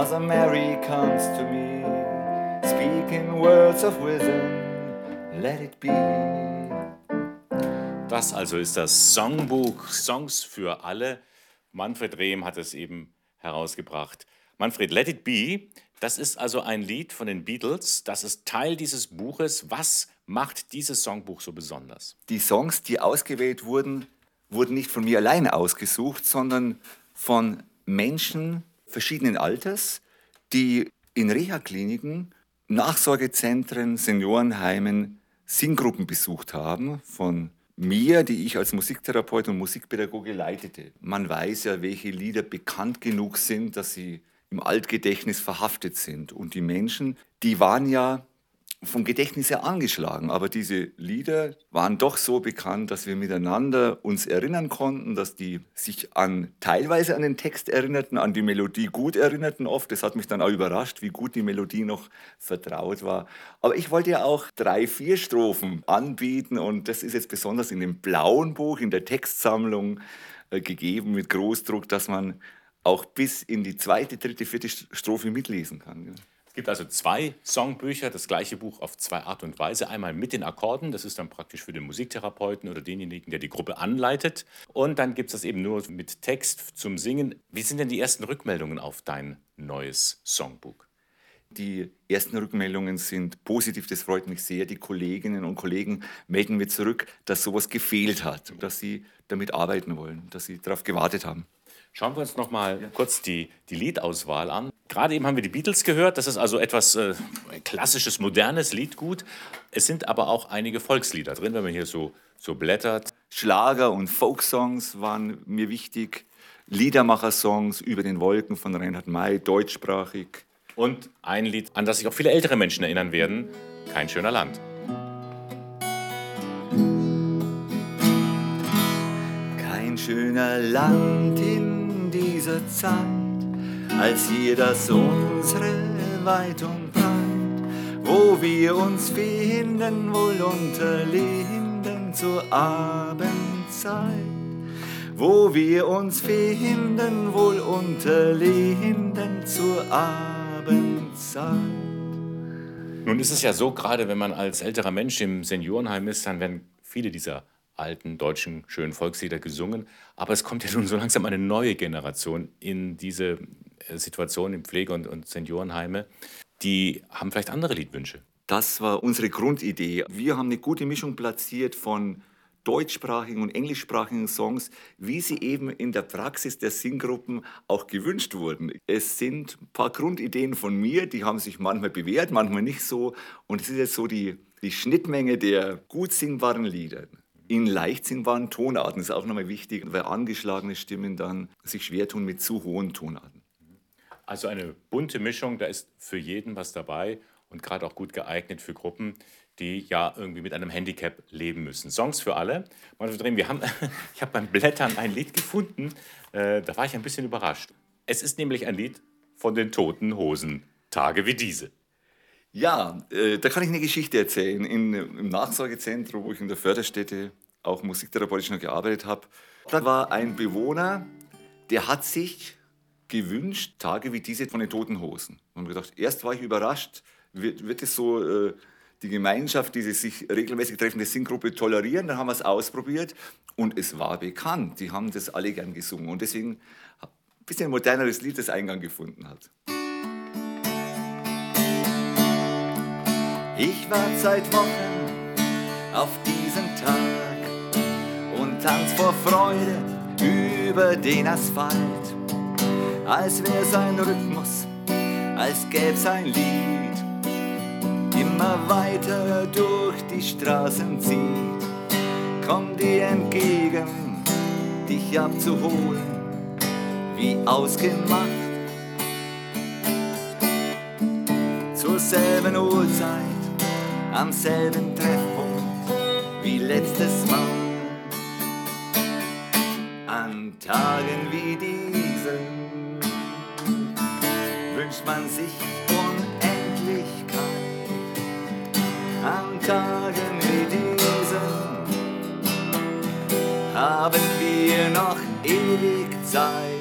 Mother Mary comes to me, speaking words of wisdom, let it be. Das also ist das Songbuch Songs für alle. Manfred Rehm hat es eben herausgebracht. Manfred, Let It Be, das ist also ein Lied von den Beatles. Das ist Teil dieses Buches. Was macht dieses Songbuch so besonders? Die Songs, die ausgewählt wurden, wurden nicht von mir alleine ausgesucht, sondern von Menschen verschiedenen Alters, die in Reha-Kliniken, Nachsorgezentren, Seniorenheimen Singgruppen besucht haben von mir, die ich als Musiktherapeut und Musikpädagoge leitete. Man weiß ja, welche Lieder bekannt genug sind, dass sie im Altgedächtnis verhaftet sind. Und die Menschen, die waren ja vom Gedächtnis her angeschlagen. Aber diese Lieder waren doch so bekannt, dass wir miteinander uns erinnern konnten, dass die sich an teilweise an den Text erinnerten, an die Melodie gut erinnerten oft. Das hat mich dann auch überrascht, wie gut die Melodie noch vertraut war. Aber ich wollte ja auch drei, vier Strophen anbieten und das ist jetzt besonders in dem blauen Buch, in der Textsammlung äh, gegeben mit Großdruck, dass man auch bis in die zweite, dritte, vierte Strophe mitlesen kann. Es gibt also zwei Songbücher, das gleiche Buch auf zwei Art und Weise. Einmal mit den Akkorden, das ist dann praktisch für den Musiktherapeuten oder denjenigen, der die Gruppe anleitet. Und dann gibt es das eben nur mit Text zum Singen. Wie sind denn die ersten Rückmeldungen auf dein neues Songbuch? Die ersten Rückmeldungen sind positiv, das freut mich sehr. Die Kolleginnen und Kollegen melden mir zurück, dass sowas gefehlt hat, dass sie damit arbeiten wollen, dass sie darauf gewartet haben. Schauen wir uns noch mal ja. kurz die, die Liedauswahl an. Gerade eben haben wir die Beatles gehört. Das ist also etwas äh, klassisches, modernes Liedgut. Es sind aber auch einige Volkslieder drin, wenn man hier so, so blättert. Schlager und Folksongs waren mir wichtig. Liedermacher-Songs über den Wolken von Reinhard May, deutschsprachig. Und ein Lied, an das sich auch viele ältere Menschen erinnern werden: Kein schöner Land. Kein schöner Land in dieser Zeit als hier das unsere weit und breit, wo wir uns finden, wohl unter Linden zur Abendzeit. Wo wir uns finden, wohl unter Linden zur Abendzeit. Nun ist es ja so, gerade wenn man als älterer Mensch im Seniorenheim ist, dann werden viele dieser alten deutschen schönen Volkslieder gesungen. Aber es kommt ja nun so langsam eine neue Generation in diese äh, Situation in Pflege- und, und Seniorenheime. Die haben vielleicht andere Liedwünsche. Das war unsere Grundidee. Wir haben eine gute Mischung platziert von deutschsprachigen und englischsprachigen Songs, wie sie eben in der Praxis der Singgruppen auch gewünscht wurden. Es sind ein paar Grundideen von mir, die haben sich manchmal bewährt, manchmal nicht so. Und es ist jetzt so die, die Schnittmenge der gut singbaren Lieder in leicht singbaren Tonarten. Das ist auch nochmal wichtig, weil angeschlagene Stimmen dann sich schwer tun mit zu hohen Tonarten. Also eine bunte Mischung, da ist für jeden was dabei und gerade auch gut geeignet für Gruppen, die ja irgendwie mit einem Handicap leben müssen. Songs für alle. Wir haben, ich habe beim Blättern ein Lied gefunden, äh, da war ich ein bisschen überrascht. Es ist nämlich ein Lied von den Toten Hosen, Tage wie diese. Ja, äh, da kann ich eine Geschichte erzählen. In, Im Nachsorgezentrum, wo ich in der Förderstätte auch musiktherapeutisch noch gearbeitet habe, da war ein Bewohner, der hat sich gewünscht, Tage wie diese von den Toten Hosen. Und gedacht, erst war ich überrascht, wird, wird es so äh, die Gemeinschaft, diese sich regelmäßig treffende Singgruppe tolerieren? Dann haben wir es ausprobiert und es war bekannt. Die haben das alle gern gesungen. Und deswegen ein bisschen moderneres Lied, das Eingang gefunden hat. Ich warte seit Wochen auf diesen Tag und tanz vor Freude über den Asphalt, als wär's ein Rhythmus, als gäb's ein Lied, immer weiter durch die Straßen zieht. Komm dir entgegen, dich abzuholen, wie ausgemacht. Zur selben Uhrzeit am selben Treffpunkt wie letztes Mal. An Tagen wie diesen wünscht man sich Unendlichkeit. An Tagen wie diesen haben wir noch ewig Zeit.